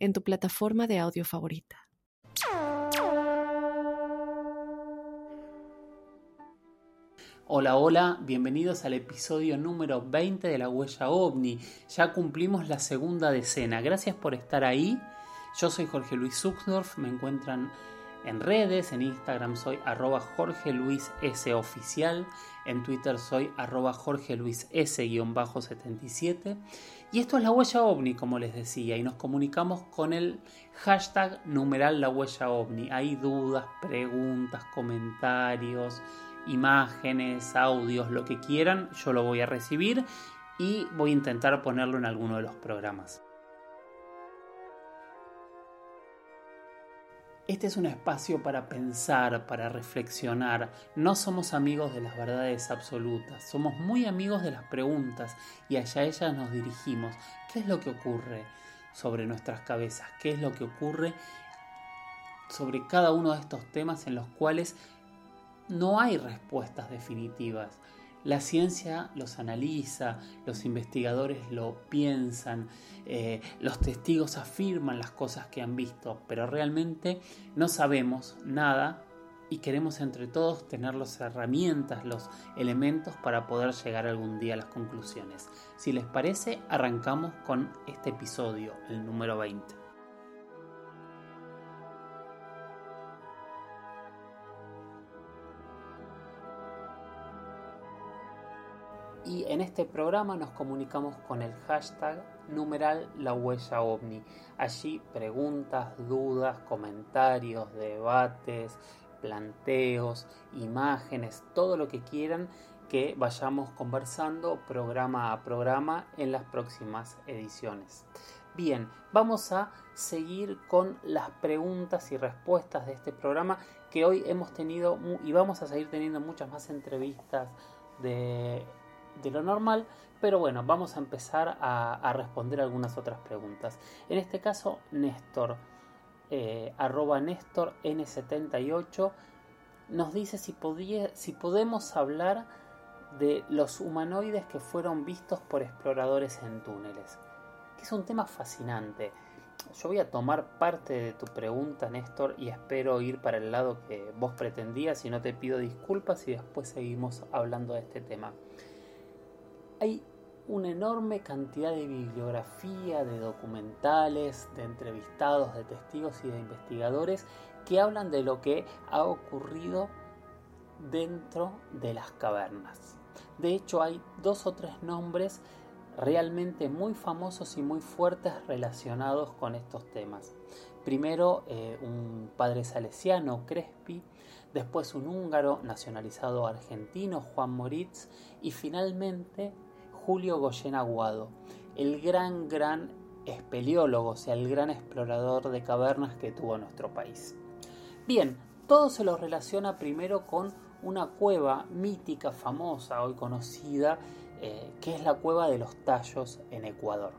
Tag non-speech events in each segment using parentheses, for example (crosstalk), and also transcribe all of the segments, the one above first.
en tu plataforma de audio favorita. Hola, hola, bienvenidos al episodio número 20 de La Huella OVNI. Ya cumplimos la segunda decena. Gracias por estar ahí. Yo soy Jorge Luis Zuxdorf, me encuentran en redes, en Instagram soy arroba Jorge Luis S oficial, en Twitter soy arroba Jorge Luis S-77 y esto es la huella ovni como les decía y nos comunicamos con el hashtag numeral la huella ovni. Hay dudas, preguntas, comentarios, imágenes, audios, lo que quieran, yo lo voy a recibir y voy a intentar ponerlo en alguno de los programas. Este es un espacio para pensar, para reflexionar. No somos amigos de las verdades absolutas, somos muy amigos de las preguntas y hacia ellas nos dirigimos. ¿Qué es lo que ocurre sobre nuestras cabezas? ¿Qué es lo que ocurre sobre cada uno de estos temas en los cuales no hay respuestas definitivas. La ciencia los analiza, los investigadores lo piensan, eh, los testigos afirman las cosas que han visto, pero realmente no sabemos nada y queremos entre todos tener las herramientas, los elementos para poder llegar algún día a las conclusiones. Si les parece, arrancamos con este episodio, el número 20. Y en este programa nos comunicamos con el hashtag numeral la huella ovni. Allí preguntas, dudas, comentarios, debates, planteos, imágenes, todo lo que quieran que vayamos conversando programa a programa en las próximas ediciones. Bien, vamos a seguir con las preguntas y respuestas de este programa que hoy hemos tenido y vamos a seguir teniendo muchas más entrevistas de de lo normal, pero bueno, vamos a empezar a, responder algunas otras preguntas. En este caso, Néstor, eh, arroba Néstor N78, nos dice si, si podemos hablar de los humanoides que fueron vistos por exploradores en túneles, que es un tema fascinante. Yo voy a tomar parte de tu pregunta, Néstor, y espero ir para el lado que vos pretendías y no te pido disculpas y después seguimos hablando de este tema hay una enorme cantidad de bibliografía, de documentales, de entrevistados, de testigos y de investigadores que hablan de lo que ha ocurrido dentro de las cavernas. De hecho, hay dos o tres nombres realmente muy famosos y muy fuertes relacionados con estos temas. Primero, eh, un padre salesiano, Crespi, después un húngaro nacionalizado argentino, Juan Moritz, y finalmente Julio Goyen Aguado, el gran, gran espeleólogo, o sea, el gran explorador de cavernas que tuvo nuestro país. Bien, todo se lo relaciona primero con una cueva mítica, famosa, hoy conocida, eh, que es la cueva de los tallos en Ecuador.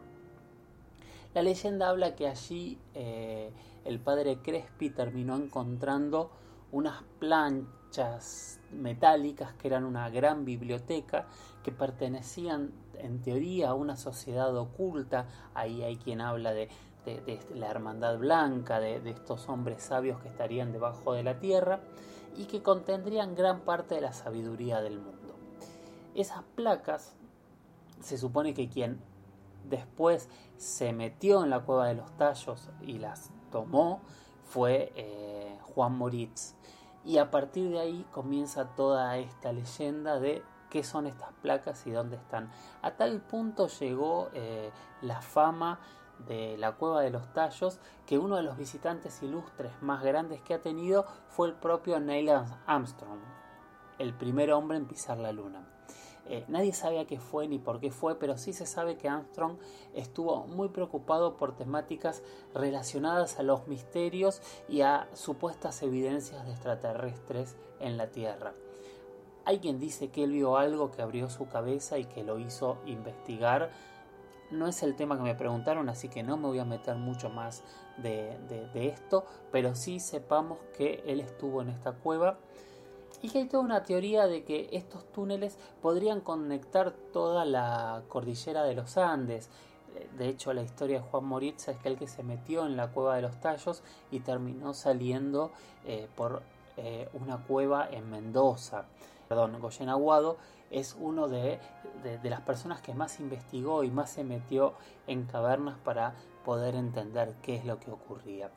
La leyenda habla que allí eh, el padre Crespi terminó encontrando unas planchas metálicas que eran una gran biblioteca que pertenecían en teoría una sociedad oculta, ahí hay quien habla de, la hermandad blanca, de, estos hombres sabios que estarían debajo de la tierra y que contendrían gran parte de la sabiduría del mundo. Esas placas, se supone que quien después se metió en la cueva de los tallos y las tomó fue eh, Juan Moritz. Y a partir de ahí comienza toda esta leyenda de qué son estas placas y dónde están. A tal punto llegó eh, la fama de la cueva de los tallos que uno de los visitantes ilustres más grandes que ha tenido fue el propio Neil Armstrong, el primer hombre en pisar la luna. Eh, nadie sabe a qué fue ni por qué fue, pero sí se sabe que Armstrong estuvo muy preocupado por temáticas relacionadas a los misterios y a supuestas evidencias de extraterrestres en la Tierra. Hay quien dice que él vio algo que abrió su cabeza y que lo hizo investigar. No es el tema que me preguntaron, así que no me voy a meter mucho más de, esto, pero sí sepamos que él estuvo en esta cueva y que hay toda una teoría de que estos túneles podrían conectar toda la cordillera de los Andes. De hecho, la historia de Juan Moritz es que el que se metió en la cueva de los tallos y terminó saliendo eh, por eh, una cueva en Mendoza. Perdón, Goyen Aguado es uno de, de las personas que más investigó y más se metió en cavernas para poder entender qué es lo que ocurría.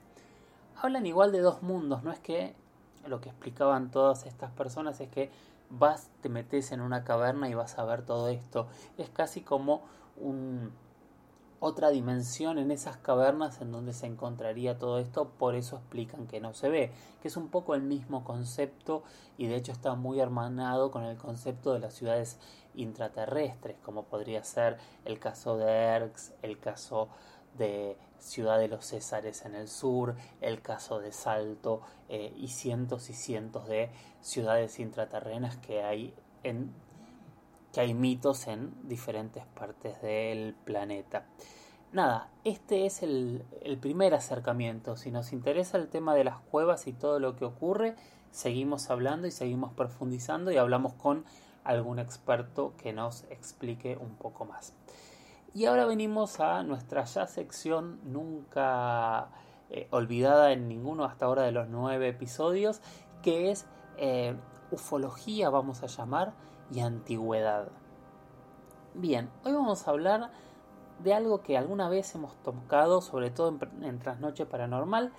Hablan igual de dos mundos, no es que lo que explicaban todas estas personas es que vas, te metes en una caverna y vas a ver todo esto. Es casi como un, otra dimensión en esas cavernas en donde se encontraría todo esto, por eso explican que no se ve, que es un poco el mismo concepto y de hecho está muy hermanado con el concepto de las ciudades intraterrestres, como podría ser el caso de Erx, el caso de Ciudad de los Césares en el sur, el caso de Salto eh, y cientos y cientos de ciudades intraterrenas que hay en que hay mitos en diferentes partes del planeta. Nada, este es el, primer acercamiento. Si nos interesa el tema de las cuevas y todo lo que ocurre, seguimos hablando y seguimos profundizando y hablamos con algún experto que nos explique un poco más. Y ahora venimos a nuestra ya sección nunca eh, olvidada en ninguno hasta ahora de los nueve episodios, que es eh, ufología, vamos a llamar, y antigüedad. Bien, hoy vamos a hablar de algo que alguna vez hemos tocado, sobre todo en, en Trasnoche Paranormal,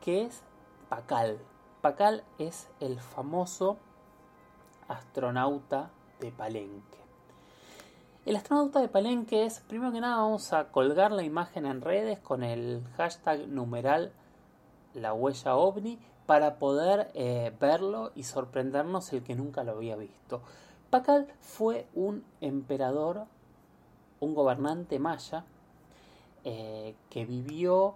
que es Pacal. Pacal es el famoso astronauta de Palenque. El astronauta de Palenque es, primero que nada, vamos a colgar la imagen en redes con el hashtag numeral la huella ovni para poder eh, verlo y sorprendernos el que nunca lo había visto. Pacal fue un emperador, un gobernante maya eh, que vivió,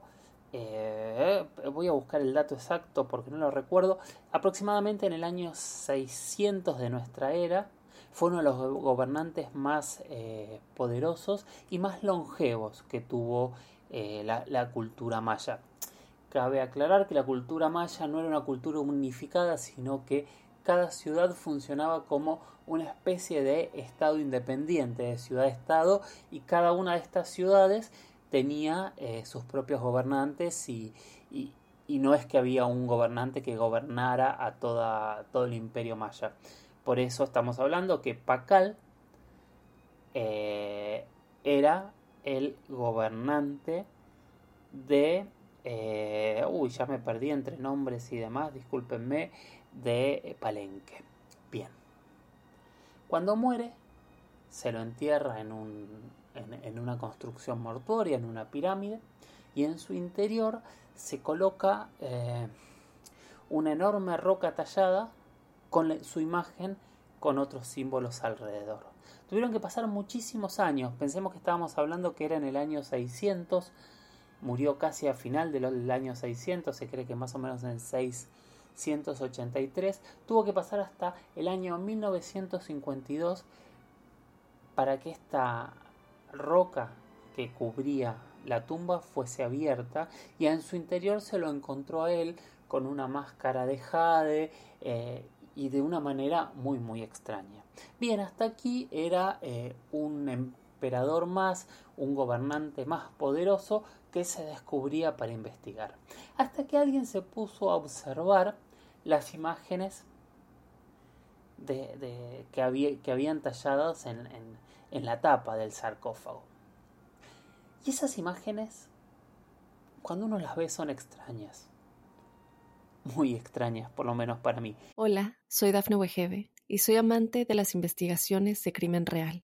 eh, voy a buscar el dato exacto porque no lo recuerdo, aproximadamente en el año 600 de nuestra era, fue uno de los gobernantes más eh, poderosos y más longevos que tuvo la, cultura maya. Cabe aclarar que la cultura maya no era una cultura unificada, sino que cada ciudad funcionaba como una especie de estado independiente, de ciudad-estado, y cada una de estas ciudades tenía eh, sus propios gobernantes y, no es que había un gobernante que gobernara a toda, todo el imperio maya. Por eso estamos hablando que Pacal eh, era el gobernante de... Eh, uy, ya me perdí entre nombres y demás, discúlpenme, de Palenque. Bien. Cuando muere, se lo entierra en, un, en, una construcción mortuoria, en una pirámide, y en su interior se coloca eh, una enorme roca tallada con su imagen con otros símbolos alrededor. Tuvieron que pasar muchísimos años, pensemos que estábamos hablando que era en el año 600, murió casi a final del año 600, se cree que más o menos en 683, tuvo que pasar hasta el año 1952 para que esta roca que cubría la tumba fuese abierta y en su interior se lo encontró a él con una máscara de jade eh, y de una manera muy muy extraña. Bien, hasta aquí era eh, un emperador más, un gobernante más poderoso que se descubría para investigar. Hasta que alguien se puso a observar las imágenes de, que, había, que, habían talladas en, en la tapa del sarcófago. Y esas imágenes, cuando uno las ve, son extrañas muy extrañas, por lo menos para mí. Hola, soy Dafne Wegebe y soy amante de las investigaciones de crimen real.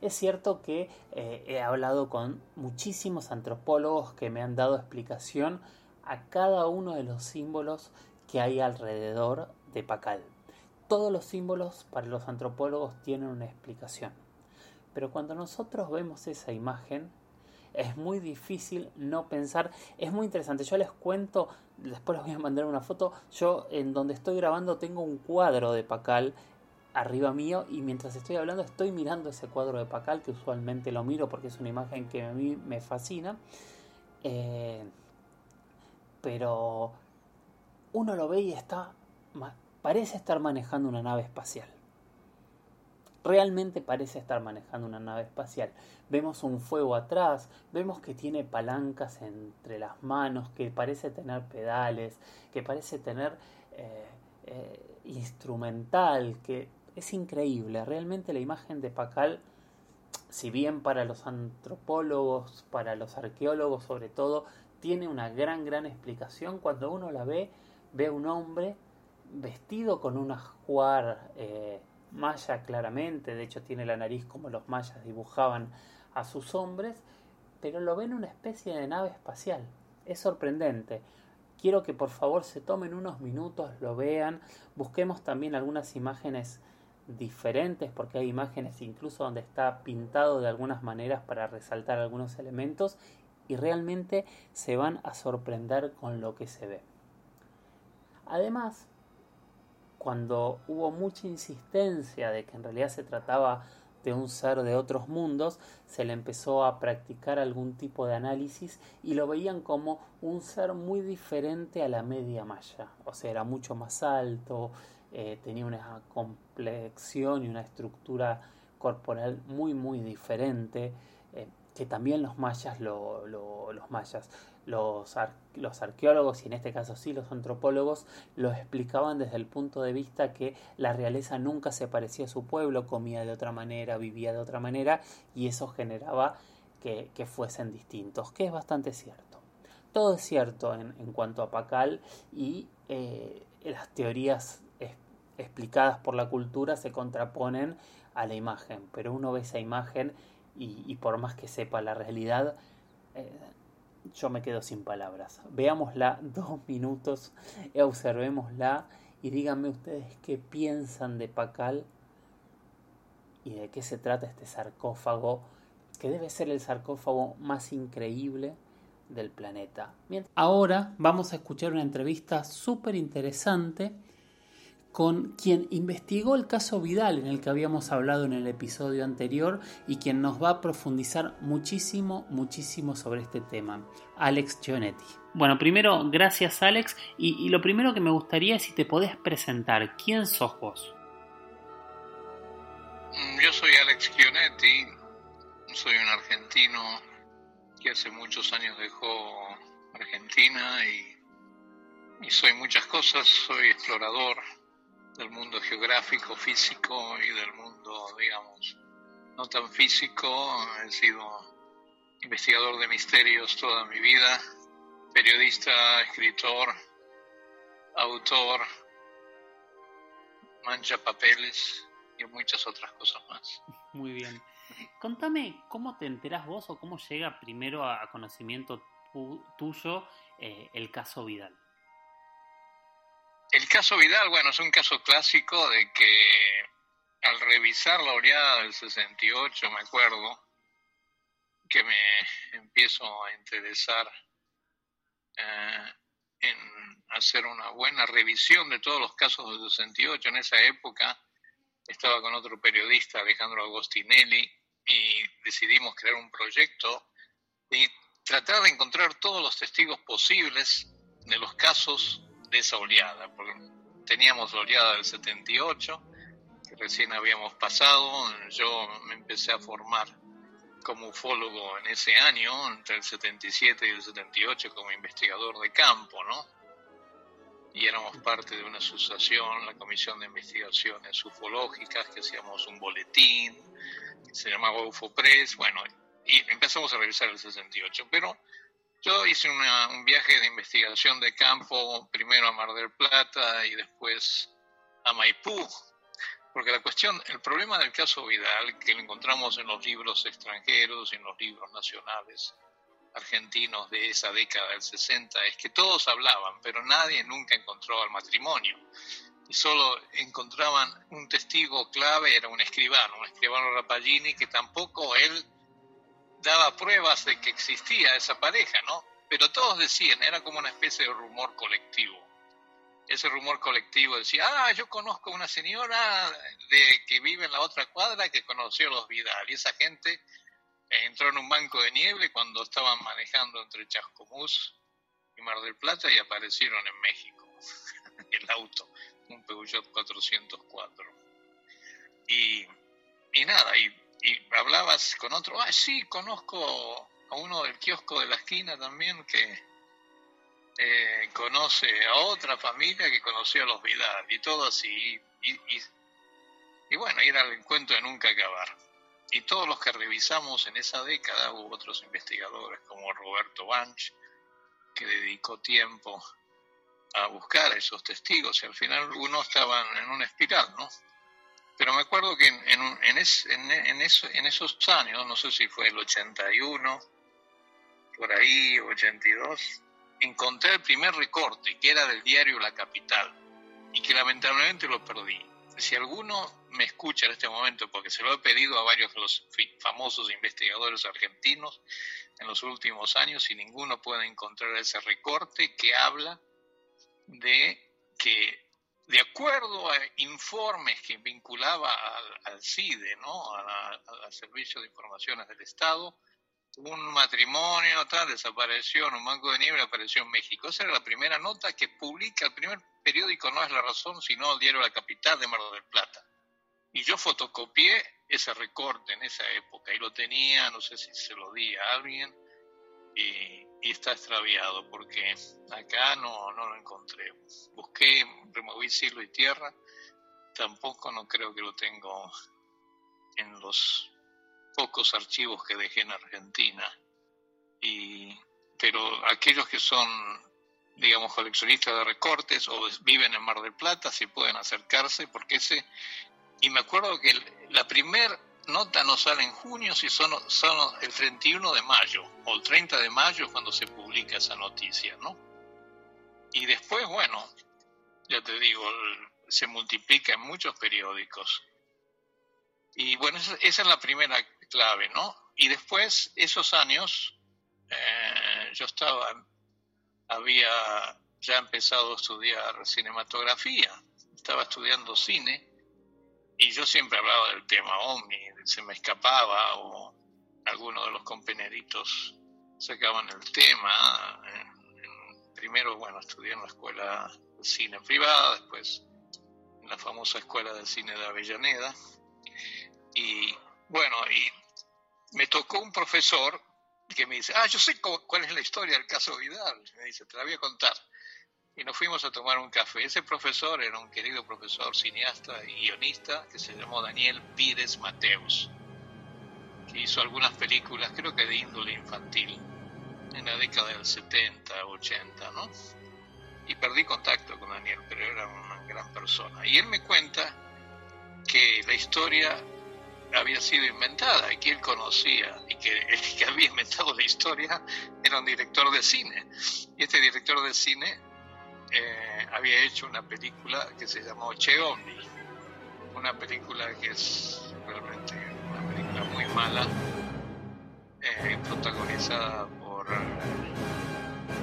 Es cierto que eh, he hablado con muchísimos antropólogos que me han dado explicación a cada uno de los símbolos que hay alrededor de Pacal. Todos los símbolos para los antropólogos tienen una explicación. Pero cuando nosotros vemos esa imagen, es muy difícil no pensar. Es muy interesante. Yo les cuento, después les voy a mandar una foto. Yo en donde estoy grabando tengo un cuadro de Pacal arriba mío y mientras estoy hablando estoy mirando ese cuadro de Pacal que usualmente lo miro porque es una imagen que a mí me fascina. Eh, pero uno lo ve y está parece estar manejando una nave espacial realmente parece estar manejando una nave espacial. Vemos un fuego atrás, vemos que tiene palancas entre las manos, que parece tener pedales, que parece tener eh, eh, instrumental, que es increíble. Realmente la imagen de Pacal, si bien para los antropólogos, para los arqueólogos sobre todo, tiene una gran, gran explicación, cuando uno la ve, ve a un hombre vestido con un ajuar eh, maya claramente, de hecho tiene la nariz como los mayas dibujaban a sus hombres, pero lo ven una especie de nave espacial. Es sorprendente. Quiero que por favor se tomen unos minutos, lo vean, busquemos también algunas imágenes diferentes, porque hay imágenes incluso donde está pintado de algunas maneras para resaltar algunos elementos y realmente se van a sorprender con lo que se ve. Además, cuando hubo mucha insistencia de que en realidad se trataba de un ser de otros mundos, se le empezó a practicar algún tipo de análisis y lo veían como un ser muy diferente a la media maya. O sea, era mucho más alto, eh, tenía una complexión y una estructura corporal muy, muy diferente, eh, que también los mayas, los mayas los, los arqueólogos y en este caso sí los antropólogos lo explicaban desde el punto de vista que la realeza nunca se parecía a su pueblo, comía de otra manera, vivía de otra manera y eso generaba que, fuesen distintos, que es bastante cierto. Todo es cierto en, cuanto a Pacal y eh, las teorías explicadas por la cultura se contraponen a la imagen, pero uno ve esa imagen y, por más que sepa la realidad, eh, yo me quedo sin palabras. Veámosla (laughs) dos minutos, observémosla y díganme ustedes qué piensan de Pacal y de qué se trata este sarcófago, que debe ser el sarcófago más increíble del planeta. Ahora vamos a escuchar una entrevista súper interesante con quien investigó el caso Vidal en el que habíamos hablado en el episodio anterior y quien nos va a profundizar muchísimo, muchísimo sobre este tema, Alex Gionetti. Bueno, primero, gracias Alex, y, lo primero que me gustaría es si te podés presentar, ¿quién sos vos? Mm, yo soy Alex Gionetti, soy un argentino que hace muchos años dejó Argentina y, y soy muchas cosas, soy explorador, del mundo geográfico, físico y del mundo, digamos, no tan físico. He sido investigador de misterios toda mi vida, periodista, escritor, autor, mancha papeles y muchas otras cosas más. Muy bien. Contame cómo te enteras vos o cómo llega primero a conocimiento tuyo eh, el caso Vidal. El caso Vidal, bueno, es un caso clásico de que al revisar la oleada del 68, me acuerdo, que me empiezo a interesar eh, en hacer una buena revisión de todos los casos del 68. En esa época estaba con otro periodista, Alejandro Agostinelli, y decidimos crear un proyecto y tratar de encontrar todos los testigos posibles de los casos de esa oleada, porque teníamos oleada del 78, que recién habíamos pasado, yo me empecé a formar como ufólogo en ese año, entre el 77 y el 78, como investigador de campo, ¿no? y éramos parte de una asociación, la Comisión de Investigaciones Ufológicas, que hacíamos un boletín, se llamaba UFOPRES, bueno, y empezamos a revisar el 68. Pero yo hice un viaje de investigación de campo, primero a Mar del Plata y después a Maipú, porque la cuestión, el problema del caso Vidal, que lo encontramos en los libros extranjeros y en los libros nacionales argentinos de esa década del 60, es que todos hablaban, pero nadie nunca encontró al matrimonio. Y solo encontraban un testigo clave, era un escribano, un escribano Rapagini, que tampoco él daba pruebas de que existía esa pareja, ¿no? Pero todos decían, era como una especie de rumor colectivo. Ese rumor colectivo decía, ah, yo conozco una señora de que vive en la otra cuadra que conoció a los Vidal. Y esa gente entró en un banco de nieve cuando estaban manejando entre Chascomús y Mar del Plata y aparecieron en México, (laughs) el auto, un Peugeot 404. Y, y nada, y y hablabas con otro, ah, sí, conozco a uno del kiosco de la esquina también que eh, conoce a otra familia que conoció a los Vidal y todo así. Y, y, y bueno, ir al encuentro de nunca acabar. Y todos los que revisamos en esa década, hubo otros investigadores como Roberto Banch, que dedicó tiempo a buscar a esos testigos y al final uno estaban en una espiral, ¿no? Pero me acuerdo que en, en, en, en, esos años, no sé si fue el 81, por ahí, 82, encontré el primer recorte, que era del diario La Capital, y que lamentablemente lo perdí. Si alguno me escucha en este momento, porque se lo he pedido a varios de los famosos investigadores argentinos en los últimos años, y ninguno puede encontrar ese recorte que habla de que de acuerdo a informes que vinculaba al, CIDE, ¿no? al Servicio de Informaciones del Estado, un matrimonio tal desapareció en un banco de nieve apareció en México. Esa era la primera nota que publica el primer periódico, no es La Razón, sino el diario La Capital de Mar del Plata. Y yo fotocopié ese recorte en esa época y lo tenía, no sé si se lo di a alguien, y, está extraviado porque acá no, no lo encontré. Busqué, removí cielo y tierra, tampoco no creo que lo tengo en los pocos archivos que dejé en Argentina. Y, pero aquellos que son, digamos, coleccionistas de recortes o viven en Mar del Plata, si pueden acercarse, porque ese... Y me acuerdo que la primer nota no sale en junio, si son, el 31 de mayo o el 30 de mayo cuando se publica esa noticia, ¿no? Y después, bueno, ya te digo, se multiplica en muchos periódicos. Y bueno, esa, es la primera clave, ¿no? Y después, esos años, eh, yo estaba, había ya empezado a estudiar cinematografía, estaba estudiando cine y yo siempre hablaba del tema OVNI, se me escapaba o algunos de los compañeritos sacaban el tema. primero, bueno, estudié en la escuela de cine privada, después en la famosa escuela de cine de Avellaneda. Y bueno, y me tocó un profesor que me dice, ah, yo sé cuál es la historia del caso Vidal. Me dice, te la voy a contar y nos fuimos a tomar un café. Ese profesor era un querido profesor cineasta y guionista que se llamó Daniel Pires Mateus, que hizo algunas películas, creo que de índole infantil, en la década del 70, 80, ¿no? Y perdí contacto con Daniel, pero era una gran persona. Y él me cuenta que la historia había sido inventada y que él conocía y que el que había inventado la historia era un director de cine. Y este director de cine eh, había hecho una película que se llamó Che Omni, una película que es realmente una película muy mala, eh, protagonizada por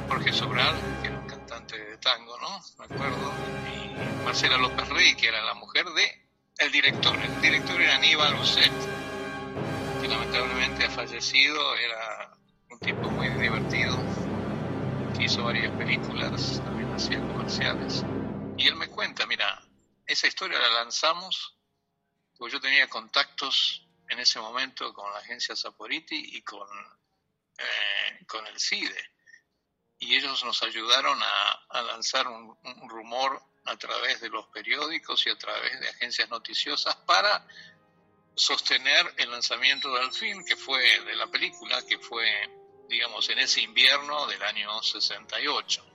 Jorge Sobral, que era un cantante de tango, ¿no? Me acuerdo, y Marcela López Rey, que era la mujer de el director. El director era Aníbal Lucet, que lamentablemente ha fallecido, era un tipo muy divertido, hizo varias películas comerciales. Y él me cuenta, mira, esa historia la lanzamos porque yo tenía contactos en ese momento con la agencia Saporiti y con, eh, con el CIDE. y ellos nos ayudaron a, lanzar un, rumor a través de los periódicos y a través de agencias noticiosas para sostener el lanzamiento del film que fue de la película que fue digamos en ese invierno del año 68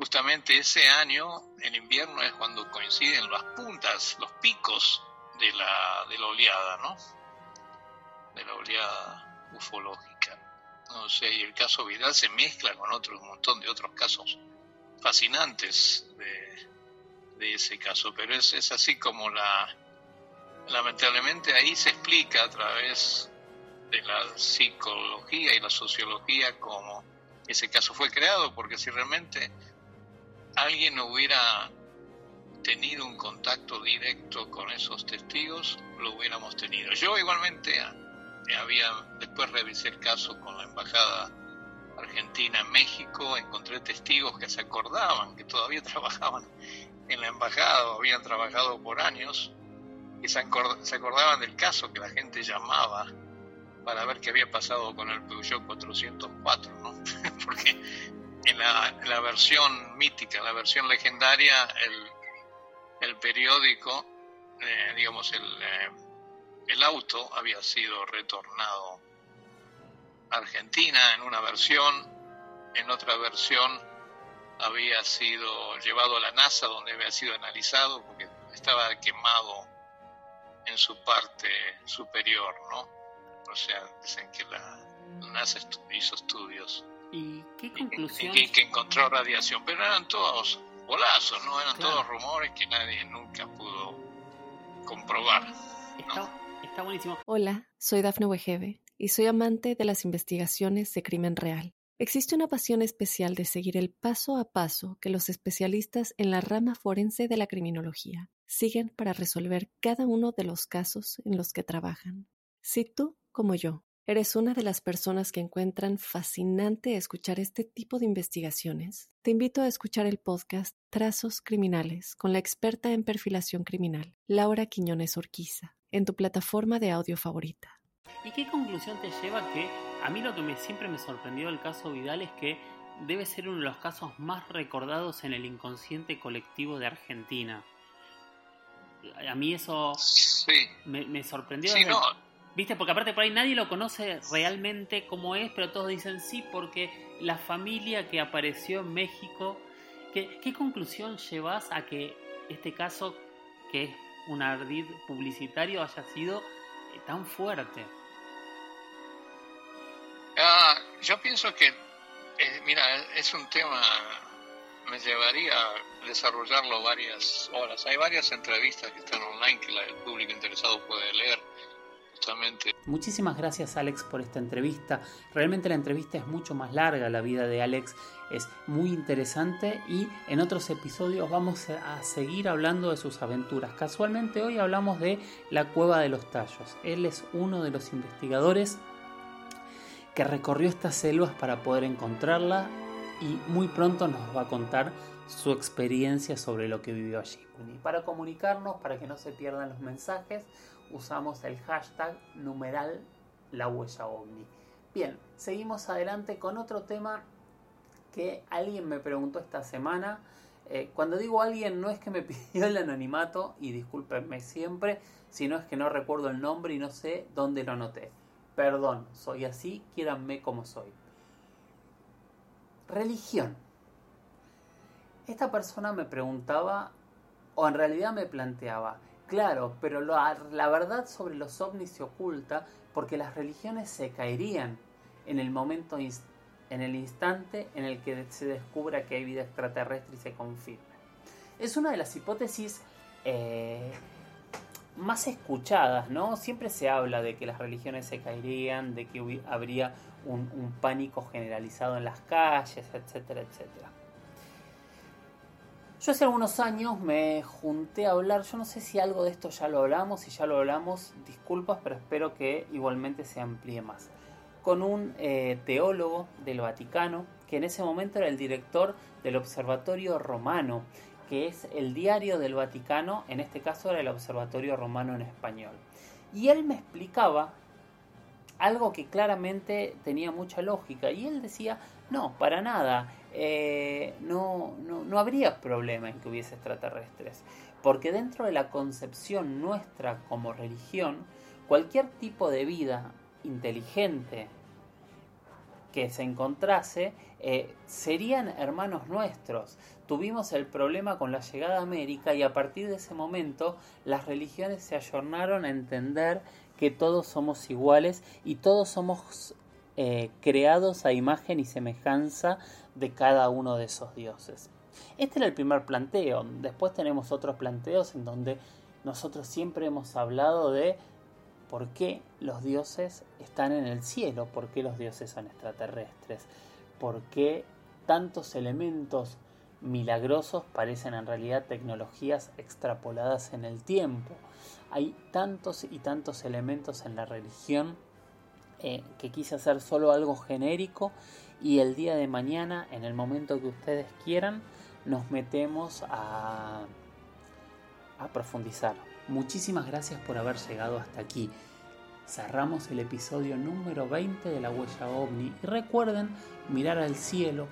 justamente ese año en invierno es cuando coinciden las puntas los picos de la de la oleada no de la oleada ufológica. No sé, y el caso Vidal se mezcla con otro, un montón de otros casos fascinantes de, ese caso, pero es, es así como la, lamentablemente ahí se explica a través de la psicología y la sociología cómo ese caso fue creado, porque si realmente alguien hubiera tenido un contacto directo con esos testigos, lo hubiéramos tenido. Yo igualmente había, después revisé el caso con la embajada argentina en México, encontré testigos que se acordaban, que todavía (laughs) trabajaban en la embajada o habían trabajado por años, que se, acordaban del caso que la gente llamaba para ver qué había pasado con el Peugeot 404, ¿no? (laughs) Porque en la, versión mítica, la versión legendaria, el, el periódico, eh, digamos, el, eh, el auto había sido retornado a Argentina en una versión, en otra versión había sido llevado a la NASA donde había sido analizado porque estaba quemado en su parte superior, ¿no? O sea, dicen que la NASA hizo estudios. ¿Y qué conclusión? Y que, encontró radiación, pero eran todos bolazos, ¿no? Eran todos rumores que nadie nunca pudo comprobar. Está buenísimo. Hola, soy Dafne Wegebe y soy amante de las investigaciones de crimen real. Existe una pasión especial de seguir el paso a paso que los especialistas en la rama forense de la criminología siguen para resolver cada uno de los casos en los que trabajan. Si tú, como yo, eres una de las personas que encuentran fascinante escuchar este tipo de investigaciones, te invito a escuchar el podcast Trazos Criminales con la experta en perfilación criminal, Laura Quiñones Orquiza en tu plataforma de audio favorita. ¿Y qué conclusión te lleva que a mí lo que me, siempre me sorprendió del caso Vidal es que debe ser uno de los casos más recordados en el inconsciente colectivo de Argentina? A mí eso me, sorprendió. Sí, no. ¿Viste? Porque aparte por ahí nadie lo conoce realmente como es, pero todos dicen sí porque la familia que apareció en México... ¿Qué, conclusión llevas a que este caso, que es un ardid publicitario haya sido eh, tan fuerte. Ah, yo pienso que, eh, mira, es un tema, me llevaría a desarrollarlo varias horas. Hay varias entrevistas que están online que el público interesado puede leer Muchísimas gracias Alex por esta entrevista. Realmente la entrevista es mucho más larga, la vida de Alex es muy interesante y en otros episodios vamos a seguir hablando de sus aventuras. Casualmente hoy hablamos de la cueva de los tallos. Él es uno de los investigadores que recorrió estas selvas para poder encontrarla y muy pronto nos va a contar su experiencia sobre lo que vivió allí. Y para comunicarnos, para que no se pierdan los mensajes, usamos el hashtag numeral la huella ovni. Bien, seguimos adelante con otro tema que alguien me preguntó esta semana. Eh, cuando digo alguien no es que me (laughs) pidió el anonimato, y discúlpenme siempre, sino es que no recuerdo el nombre y no sé dónde lo anoté. Perdón, soy así, quiéranme como soy. Religión. Esta persona me preguntaba, o en realidad me planteaba, Claro, pero la verdad sobre los ovnis se oculta porque las religiones se caerían en el momento, en el instante en el que se descubra que hay vida extraterrestre y se confirme. Es una de las hipótesis eh, más escuchadas, ¿no? Siempre se habla de que las religiones se caerían, de que habría un pánico generalizado en las calles, etcétera, etcétera. Yo hace algunos años me junté a hablar, yo no sé si algo de esto ya lo hablamos, si ya lo hablamos, disculpas, pero espero que igualmente se amplíe más, con un eh, teólogo del Vaticano, que en ese momento era el director del Observatorio Romano, que es el diario del Vaticano, en este caso era el Observatorio Romano en español. Y él me explicaba algo que claramente tenía mucha lógica. Y él decía, no, para nada, eh, no, no, no habría problema en que hubiese extraterrestres. Porque dentro de la concepción nuestra como religión, cualquier tipo de vida inteligente que se encontrase eh, serían hermanos nuestros. Tuvimos el problema con la llegada a América y a partir de ese momento las religiones se ayornaron a entender que todos somos iguales y todos somos eh, creados a imagen y semejanza de cada uno de esos dioses. Este era el primer planteo. Después tenemos otros planteos en donde nosotros siempre hemos hablado de por qué los dioses están en el cielo, por qué los dioses son extraterrestres, por qué tantos elementos milagrosos parecen en realidad tecnologías extrapoladas en el tiempo. Hay tantos y tantos elementos en la religión eh, que quise hacer solo algo genérico y el día de mañana, en el momento que ustedes quieran, nos metemos a, a profundizar. Muchísimas gracias por haber llegado hasta aquí. Cerramos el episodio número 20 de la huella ovni y recuerden mirar al cielo,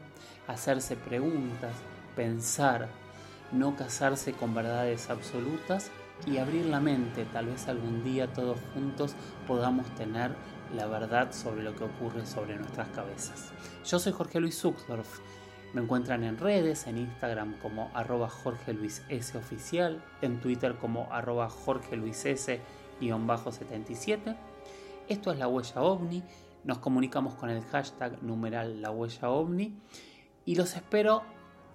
hacerse preguntas, pensar, no casarse con verdades absolutas y abrir la mente. Tal vez algún día todos juntos podamos tener la verdad sobre lo que ocurre sobre nuestras cabezas. Yo soy Jorge Luis Zuxdorf. Me encuentran en redes, en Instagram como arroba Jorge Luis S oficial, en Twitter como arroba Jorge Luis S 77. Esto es la huella ovni. Nos comunicamos con el hashtag numeral la huella ovni. Y los espero